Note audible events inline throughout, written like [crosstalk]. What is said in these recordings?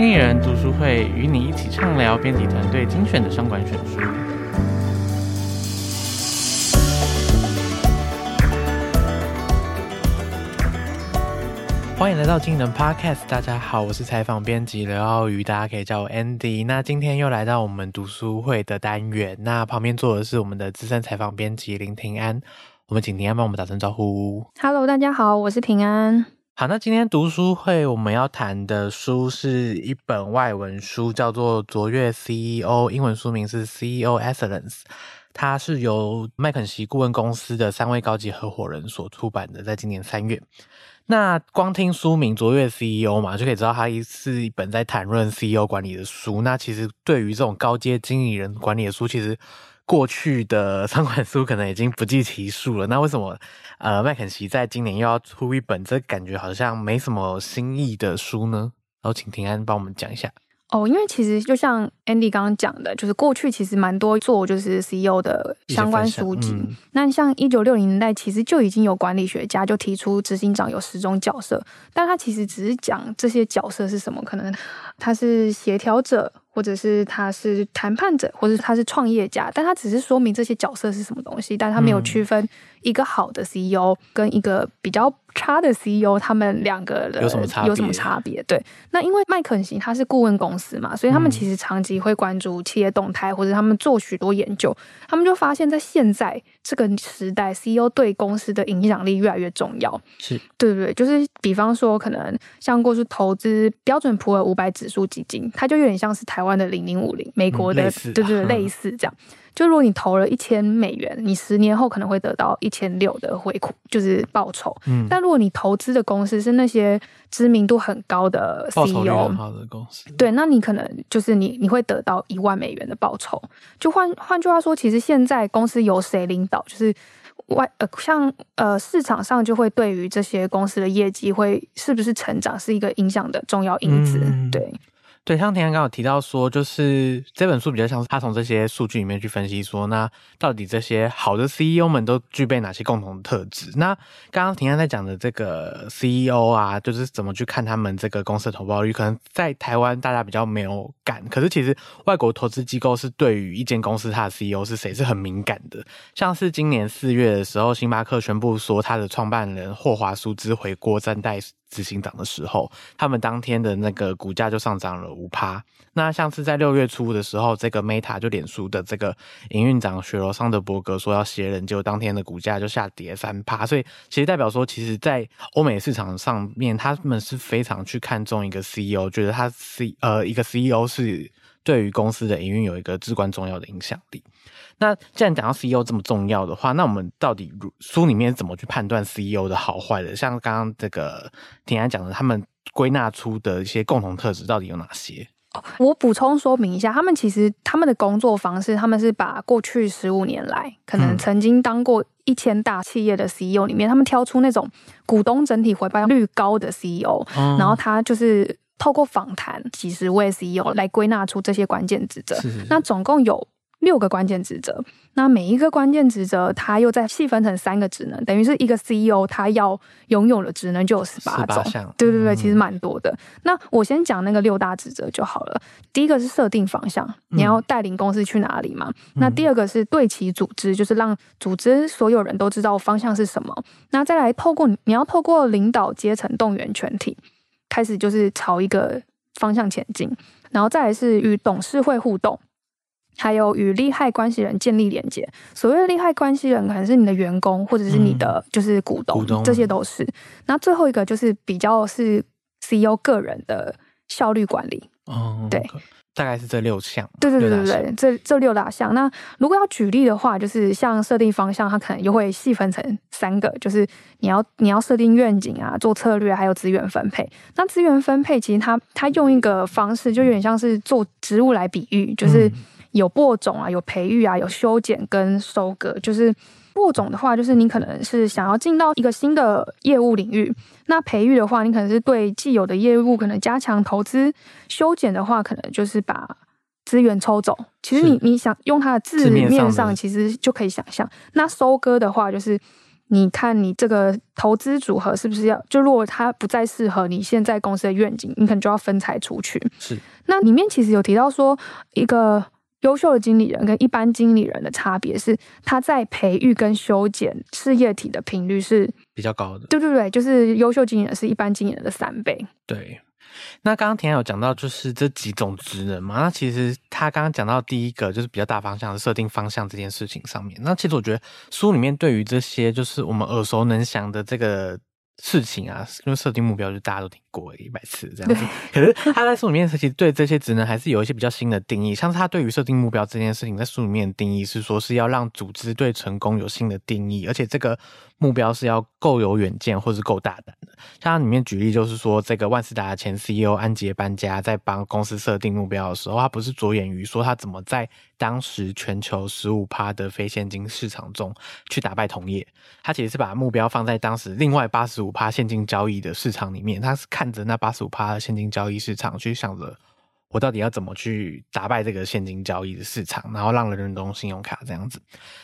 经理人读书会与你一起畅聊编辑团队精选的商管选书。欢迎来到经理人 Podcast，大家好，我是采访编辑刘傲宇，大家可以叫我 Andy。那今天又来到我们读书会的单元，那旁边坐的是我们的资深采访编辑林平安，我们请平安帮我们打声招呼。Hello，大家好，我是平安。好，那今天读书会我们要谈的书是一本外文书，叫做《卓越 CEO》，英文书名是《CEO Excellence》，它是由麦肯锡顾问公司的三位高级合伙人所出版的，在今年三月。那光听书名《卓越 CEO》嘛，就可以知道它是一本在谈论 CEO 管理的书。那其实对于这种高阶经理人管理的书，其实过去的三款书可能已经不计其数了。那为什么呃麦肯锡在今年又要出一本这感觉好像没什么新意的书呢？然后请平安帮我们讲一下。哦，因为其实就像 Andy 刚刚讲的，就是过去其实蛮多做就是 CEO 的相关书籍。嗯、那像一九六零年代，其实就已经有管理学家就提出执行长有十种角色，但他其实只是讲这些角色是什么，可能他是协调者。或者是他是谈判者，或者他是创业家，但他只是说明这些角色是什么东西，但他没有区分一个好的 CEO 跟一个比较差的 CEO，他们两个人有什么差别？有什么差别？对，那因为麦肯锡他是顾问公司嘛，所以他们其实长期会关注企业动态，或者他们做许多研究，他们就发现，在现在这个时代，CEO 对公司的影响力越来越重要。是对不对，就是比方说，可能像过去投资标准普尔五百指数基金，它就有点像是台湾。的零零五零，美国的、嗯、对对对，类似这样。就如果你投了一千美元，你十年后可能会得到一千六的回馈，就是报酬。嗯，但如果你投资的公司是那些知名度很高的 CEO，好的公司，对，那你可能就是你你会得到一万美元的报酬。就换换句话说，其实现在公司由谁领导，就是外呃，像呃市场上就会对于这些公司的业绩会是不是成长是一个影响的重要因子，嗯、对。对，像田刚刚有提到说，就是这本书比较像是他从这些数据里面去分析说，那到底这些好的 CEO 们都具备哪些共同的特质？那刚刚田安在讲的这个 CEO 啊，就是怎么去看他们这个公司的投报率，可能在台湾大家比较没有感，可是其实外国投资机构是对于一间公司它的 CEO 是谁是很敏感的。像是今年四月的时候，星巴克宣布说他的创办人霍华苏兹回国暂代执行长的时候，他们当天的那个股价就上涨了五趴。那像是在六月初的时候，这个 Meta 就脸书的这个营运长雪罗桑德伯格说要卸任，结果当天的股价就下跌三趴。所以其实代表说，其实，在欧美市场上面，他们是非常去看重一个 CEO，觉得他 C 呃一个 CEO 是对于公司的营运有一个至关重要的影响力。那既然讲到 CEO 这么重要的话，那我们到底书里面怎么去判断 CEO 的好坏的？像刚刚这个婷安讲的，他们归纳出的一些共同特质到底有哪些？我补充说明一下，他们其实他们的工作方式，他们是把过去十五年来可能曾经当过一千大企业的 CEO 里面，嗯、他们挑出那种股东整体回报率高的 CEO，、嗯、然后他就是透过访谈几十位 CEO 来归纳出这些关键职责。是是是，那总共有。六个关键职责，那每一个关键职责，它又再细分成三个职能，等于是一个 CEO 他要拥有的职能就有十八种。对对对，其实蛮多的。嗯、那我先讲那个六大职责就好了。第一个是设定方向，你要带领公司去哪里嘛？嗯、那第二个是对齐组织，就是让组织所有人都知道方向是什么。那再来透过你要透过领导阶层动员全体，开始就是朝一个方向前进。然后再来是与董事会互动。还有与利害关系人建立连接。所谓的利害关系人，可能是你的员工，或者是你的就是股东，嗯、股东这些都是。那最后一个就是比较是 CEO 个人的效率管理。哦，对，大概是这六项。对对对对对，这这六大项。那如果要举例的话，就是像设定方向，它可能又会细分成三个，就是你要你要设定愿景啊，做策略，还有资源分配。那资源分配其实它它用一个方式，就有点像是做植物来比喻，就是。嗯有播种啊，有培育啊，有修剪跟收割。就是播种的话，就是你可能是想要进到一个新的业务领域；那培育的话，你可能是对既有的业务可能加强投资；修剪的话，可能就是把资源抽走。其实你你想用它的字面上，其实就可以想象。那收割的话，就是你看你这个投资组合是不是要？就如果它不再适合你现在公司的愿景，你可能就要分拆出去。是。那里面其实有提到说，一个优秀的经理人跟一般经理人的差别是，他在培育跟修剪事业体的频率是比较高的。对对对，就是优秀经理人是一般经理人的三倍。对。那刚刚田有讲到，就是这几种职能嘛。那其实他刚刚讲到第一个，就是比较大方向的设定方向这件事情上面。那其实我觉得书里面对于这些，就是我们耳熟能详的这个事情啊，因为设定目标，就大家都听过一百次这样子。[laughs] 可是他在书里面其实对这些职能还是有一些比较新的定义。像是他对于设定目标这件事情，在书里面的定义是说，是要让组织对成功有新的定义，而且这个。目标是要够有远见，或是够大胆的。像他里面举例，就是说，这个万事达的前 CEO 安杰搬家在帮公司设定目标的时候，他不是着眼于说他怎么在当时全球十五趴的非现金市场中去打败同业，他其实是把目标放在当时另外八十五趴现金交易的市场里面，他是看着那八十五趴的现金交易市场去想着。我到底要怎么去打败这个现金交易的市场，然后让人人用信用卡这样子？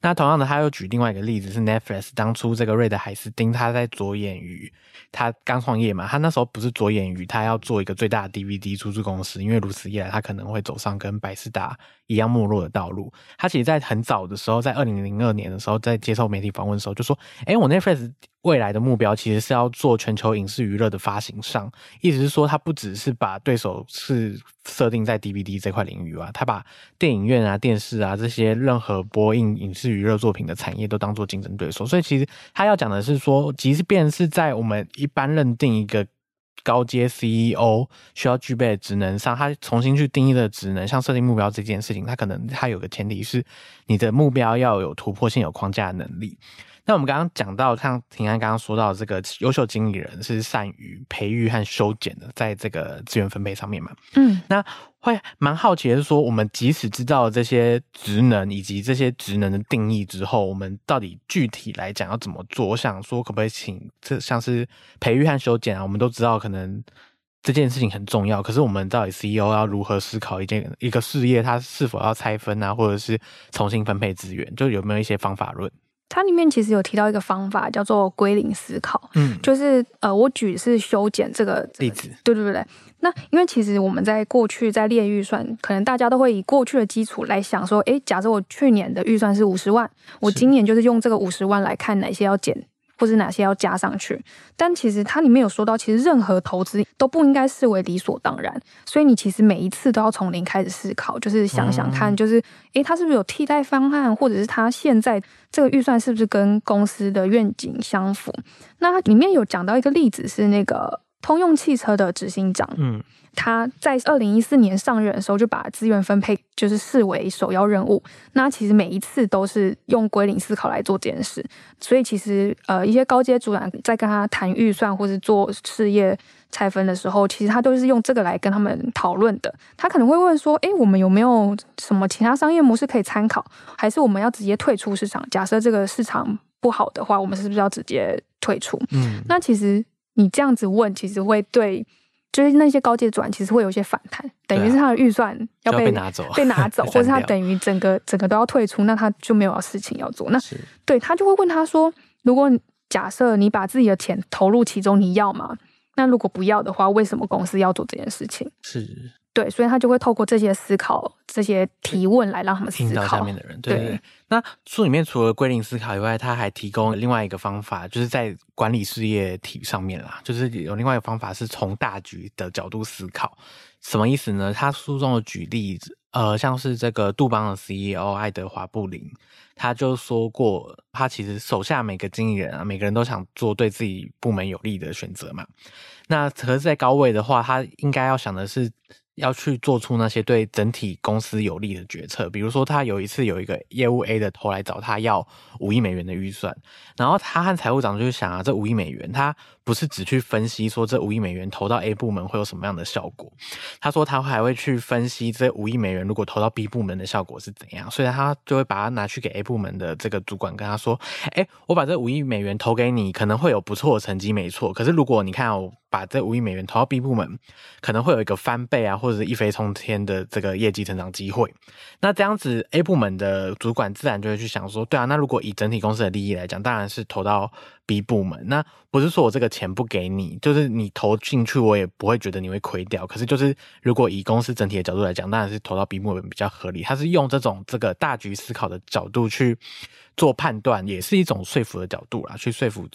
那同样的，他又举另外一个例子是 Netflix，当初这个瑞德海斯汀他在着眼于他刚创业嘛，他那时候不是着眼于他要做一个最大的 DVD 出租公司，因为如此一来他可能会走上跟百视达一样没落的道路。他其实在很早的时候，在二零零二年的时候，在接受媒体访问的时候就说：“哎，我 Netflix。”未来的目标其实是要做全球影视娱乐的发行商，意思是说，他不只是把对手是设定在 DVD 这块领域啊，他把电影院啊、电视啊这些任何播映影视娱乐作品的产业都当做竞争对手。所以，其实他要讲的是说，即便是在我们一般认定一个高阶 CEO 需要具备的职能上，他重新去定义的职能，像设定目标这件事情，他可能他有个前提是你的目标要有突破性、有框架的能力。那我们刚刚讲到，像平安刚刚说到，这个优秀经理人是善于培育和修剪的，在这个资源分配上面嘛。嗯，那会蛮好奇的是说，我们即使知道这些职能以及这些职能的定义之后，我们到底具体来讲要怎么做？我想说，可不可以请这像是培育和修剪啊？我们都知道，可能这件事情很重要，可是我们到底 CEO 要如何思考一件一个事业，它是否要拆分啊，或者是重新分配资源？就有没有一些方法论？它里面其实有提到一个方法，叫做归零思考。嗯，就是呃，我举是修剪这个例子。对对对对。那因为其实我们在过去在列预算，可能大家都会以过去的基础来想说，诶，假设我去年的预算是五十万，我今年就是用这个五十万来看哪些要减。或是哪些要加上去，但其实它里面有说到，其实任何投资都不应该视为理所当然，所以你其实每一次都要从零开始思考，就是想想看，就是诶，它是不是有替代方案，或者是它现在这个预算是不是跟公司的愿景相符？那它里面有讲到一个例子是那个通用汽车的执行长，嗯。他在二零一四年上任的时候，就把资源分配就是视为首要任务。那其实每一次都是用归零思考来做这件事。所以其实呃，一些高阶主管在跟他谈预算或是做事业拆分的时候，其实他都是用这个来跟他们讨论的。他可能会问说：“诶，我们有没有什么其他商业模式可以参考？还是我们要直接退出市场？假设这个市场不好的话，我们是不是要直接退出？”嗯，那其实你这样子问，其实会对。就是那些高阶主管其实会有一些反弹，等于是他的预算要被，拿走，被拿走，[laughs] 或者他等于整个整个都要退出，那他就没有事情要做。那对他就会问他说：“如果假设你把自己的钱投入其中，你要吗？那如果不要的话，为什么公司要做这件事情？”是。对，所以他就会透过这些思考、这些提问来让他们思考。听到下面的人，对，对，对。那书里面除了归零思考以外，他还提供另外一个方法，就是在管理事业体上面啦，就是有另外一个方法是从大局的角度思考。什么意思呢？他书中的举例子，呃，像是这个杜邦的 CEO 爱德华布林，他就说过，他其实手下每个经理人啊，每个人都想做对自己部门有利的选择嘛。那可是，在高位的话，他应该要想的是。要去做出那些对整体公司有利的决策，比如说他有一次有一个业务 A 的头来找他要五亿美元的预算，然后他和财务长就想啊，这五亿美元他不是只去分析说这五亿美元投到 A 部门会有什么样的效果，他说他还会去分析这五亿美元如果投到 B 部门的效果是怎样，所以他就会把它拿去给 A 部门的这个主管跟他说，诶，我把这五亿美元投给你，可能会有不错的成绩，没错，可是如果你看哦。把这五亿美元投到 B 部门，可能会有一个翻倍啊，或者是一飞冲天的这个业绩成长机会。那这样子 A 部门的主管自然就会去想说，对啊，那如果以整体公司的利益来讲，当然是投到 B 部门。那不是说我这个钱不给你，就是你投进去，我也不会觉得你会亏掉。可是就是如果以公司整体的角度来讲，当然是投到 B 部门比较合理。他是用这种这个大局思考的角度去做判断，也是一种说服的角度啦，去说服。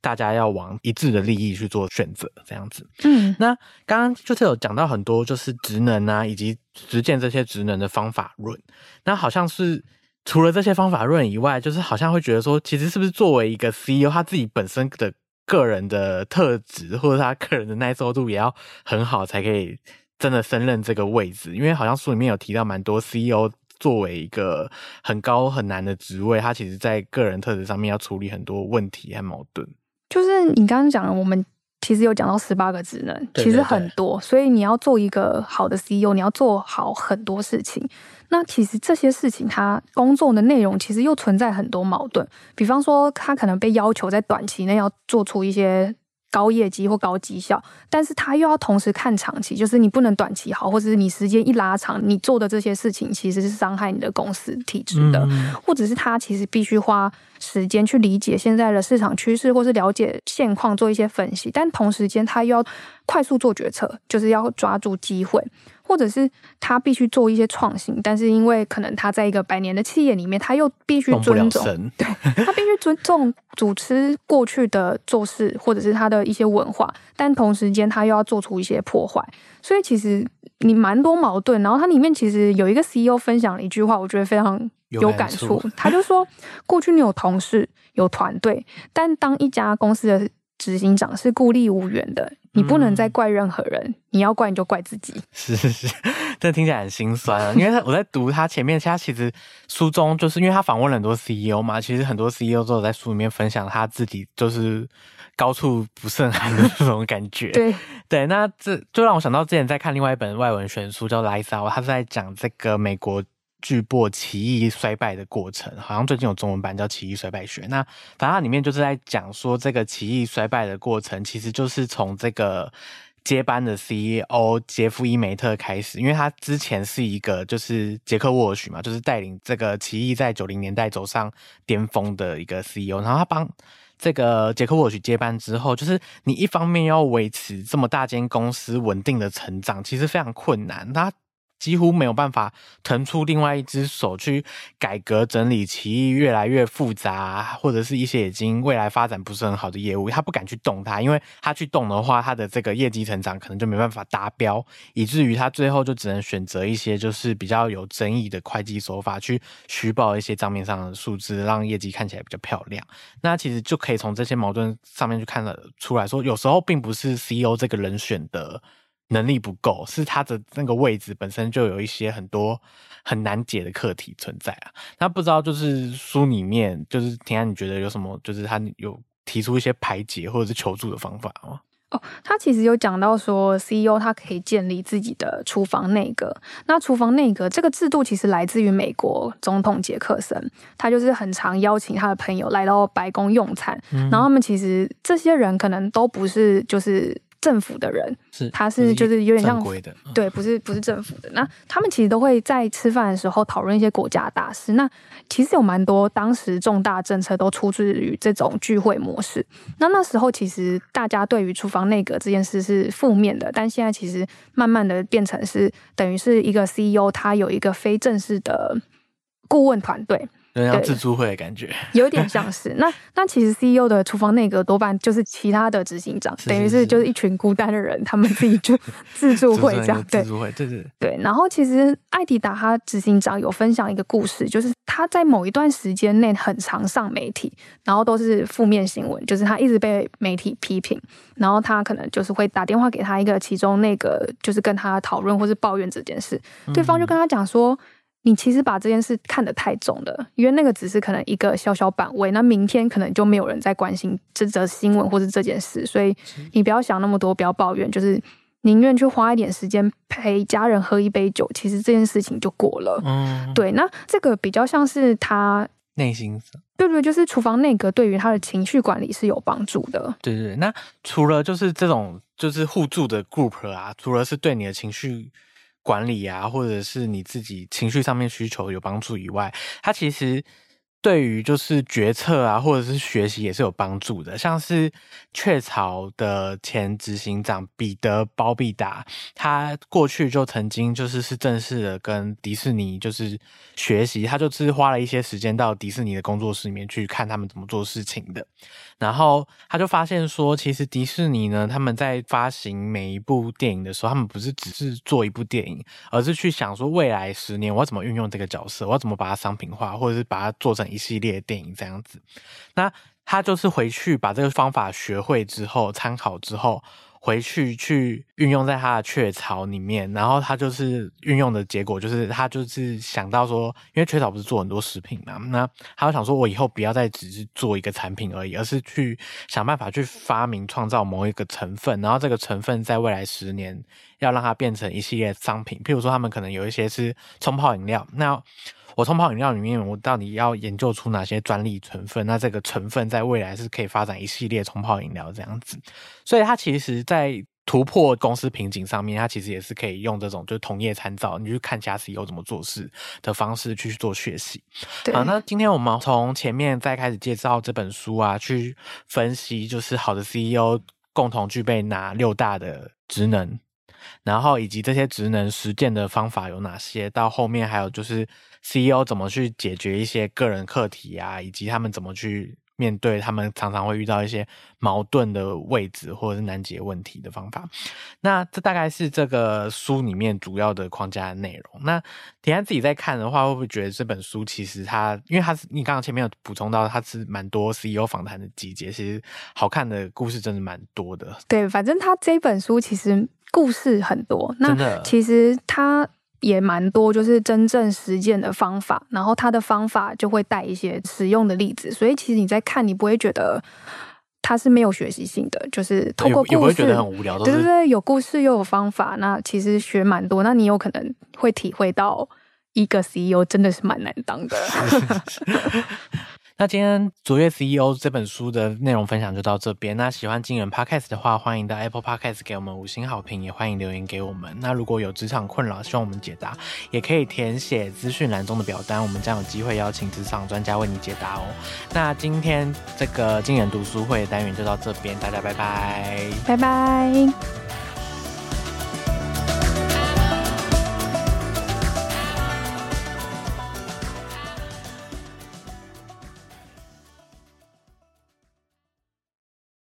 大家要往一致的利益去做选择，这样子。嗯，那刚刚就是有讲到很多，就是职能啊，以及实践这些职能的方法论。那好像是除了这些方法论以外，就是好像会觉得说，其实是不是作为一个 CEO，他自己本身的个人的特质，或者他个人的耐受度也要很好，才可以真的升任这个位置。因为好像书里面有提到蛮多 CEO 作为一个很高很难的职位，他其实在个人特质上面要处理很多问题和矛盾。就是你刚刚讲的，我们其实有讲到十八个职能，对对对，其实很多，所以你要做一个好的 CEO，你要做好很多事情。那其实这些事情，他工作的内容其实又存在很多矛盾。比方说，他可能被要求在短期内要做出一些。高业绩或高绩效，但是他又要同时看长期，就是你不能短期好，或者是你时间一拉长，你做的这些事情其实是伤害你的公司体制的，嗯、或者是他其实必须花时间去理解现在的市场趋势，或是了解现况，做一些分析，但同时间他又要快速做决策，就是要抓住机会。或者是他必须做一些创新，但是因为可能他在一个百年的企业里面，他又必须尊重，对，他必须尊重主持过去的做事，或者是他的一些文化，但同时间他又要做出一些破坏，所以其实你蛮多矛盾。然后它里面其实有一个 CEO 分享了一句话，我觉得非常有感触，他就说：过去你有同事有团队，但当一家公司的执行长是孤立无援的。你不能再怪任何人，嗯、你要怪你就怪自己。是 [laughs] 是是，这听起来很心酸啊。因为他我在读他前面，他其实书中就是因为他访问了很多 CEO 嘛，其实很多 CEO 都有在书里面分享他自己就是高处不胜寒的那种感觉。对对，那这就让我想到之前在看另外一本外文选书叫《Out》，他是在讲这个美国。巨擘奇异衰败的过程，好像最近有中文版叫《奇异衰败学》。那反正它里面就是在讲说，这个奇异衰败的过程，其实就是从这个接班的 CEO 杰夫伊梅特开始，因为他之前是一个就是杰克沃尔许嘛，就是带领这个奇异在九零年代走上巅峰的一个 CEO。然后他帮这个杰克沃尔许接班之后，就是你一方面要维持这么大间公司稳定的成长，其实非常困难。他几乎没有办法腾出另外一只手去改革整理奇异越来越复杂，或者是一些已经未来发展不是很好的业务，他不敢去动它，因为他去动的话，他的这个业绩成长可能就没办法达标，以至于他最后就只能选择一些就是比较有争议的会计手法去虚报一些账面上的数字，让业绩看起来比较漂亮。那其实就可以从这些矛盾上面去看得出来说，有时候并不是 CEO 这个人选的。能力不够，是他的那个位置本身就有一些很多很难解的课题存在啊。那不知道就是书里面，就是田安，你觉得有什么？就是他有提出一些排解或者是求助的方法吗？哦，他其实有讲到说，CEO 他可以建立自己的厨房内阁。那厨房内阁这个制度其实来自于美国总统杰克森，他就是很常邀请他的朋友来到白宫用餐，嗯、然后他们其实这些人可能都不是就是。政府的人是，他是就是有点像，对，不是不是政府的。那他们其实都会在吃饭的时候讨论一些国家大事。那其实有蛮多当时重大政策都出自于这种聚会模式。那那时候其实大家对于厨房内阁这件事是负面的，但现在其实慢慢的变成是等于是一个 CEO，他有一个非正式的顾问团队。有点像自助会的感觉，[laughs] 有点像是。那那其实 CEO 的厨房内阁多半就是其他的执行长，是是是等于是就是一群孤单的人，他们自己就 [laughs] 自助会这样。自助会，对对对。对，然后其实艾迪达他执行长有分享一个故事，就是他在某一段时间内很常上媒体，然后都是负面新闻，就是他一直被媒体批评，然后他可能就是会打电话给他一个其中那个，就是跟他讨论或是抱怨这件事，对方就跟他讲说。你其实把这件事看得太重了，因为那个只是可能一个小小版位，那明天可能就没有人在关心这则新闻或是这件事，所以你不要想那么多，不要抱怨，就是宁愿去花一点时间陪家人喝一杯酒，其实这件事情就过了。嗯，对，那这个比较像是他。内心。对对，就是厨房内阁对于他的情绪管理是有帮助的。对对对，那除了就是这种就是互助的 group 啊，除了是对你的情绪管理啊，或者是你自己情绪上面需求有帮助以外，它其实。对于就是决策啊，或者是学习也是有帮助的。像是雀巢的前执行长彼得包必达，他过去就曾经就是是正式的跟迪士尼就是学习，他就是花了一些时间到迪士尼的工作室里面去看他们怎么做事情的。然后他就发现说，其实迪士尼呢，他们在发行每一部电影的时候，他们不是只是做一部电影，而是去想说未来十年我要怎么运用这个角色，我要怎么把它商品化，或者是把它做成一系列电影这样子。那他就是回去把这个方法学会之后，参考之后。回去去运用在他的雀巢里面，然后他就是运用的结果就是他就是想到说，因为雀巢不是做很多食品嘛，那他就想说，我以后不要再只是做一个产品而已，而是去想办法去发明创造某一个成分，然后这个成分在未来十年要让它变成一系列商品，譬如说他们可能有一些是冲泡饮料，那。我冲泡饮料里面，我到底要研究出哪些专利成分？那这个成分在未来是可以发展一系列冲泡饮料这样子。所以它其实，在突破公司瓶颈上面，它其实也是可以用这种就是同业参照，你去看其他 CEO 怎么做事的方式去做学习。对。好，那今天我们从前面再开始介绍这本书啊，去分析就是好的 CEO 共同具备哪六大的职能。然后以及这些职能实践的方法有哪些？到后面还有就是 CEO 怎么去解决一些个人课题啊，以及他们怎么去面对他们常常会遇到一些矛盾的位置或者是难解问题的方法。那这大概是这个书里面主要的框架的内容。那田安自己在看的话，会不会觉得这本书其实它，因为它是你刚刚前面有补充到，它是蛮多 CEO 访谈的集结，其实好看的故事真的蛮多的。对，反正他这本书其实。故事很多，那其实它也蛮多，就是真正实践的方法，然后他的方法就会带一些实用的例子，所以其实你在看，你不会觉得他是没有学习性的，就是透过故事，不会觉得很无聊，对对对，有故事又有方法，那其实学蛮多，那你有可能会体会到一个 CEO 真的是蛮难当的。那今天卓越 CEO 这本书的内容分享就到这边。那喜欢金人 Podcast 的话，欢迎到 Apple Podcast 给我们五星好评，也欢迎留言给我们。那如果有职场困扰，希望我们解答，也可以填写资讯栏中的表单，我们将有机会邀请职场专家为你解答哦。那今天这个金人读书会单元就到这边，大家拜拜，拜拜。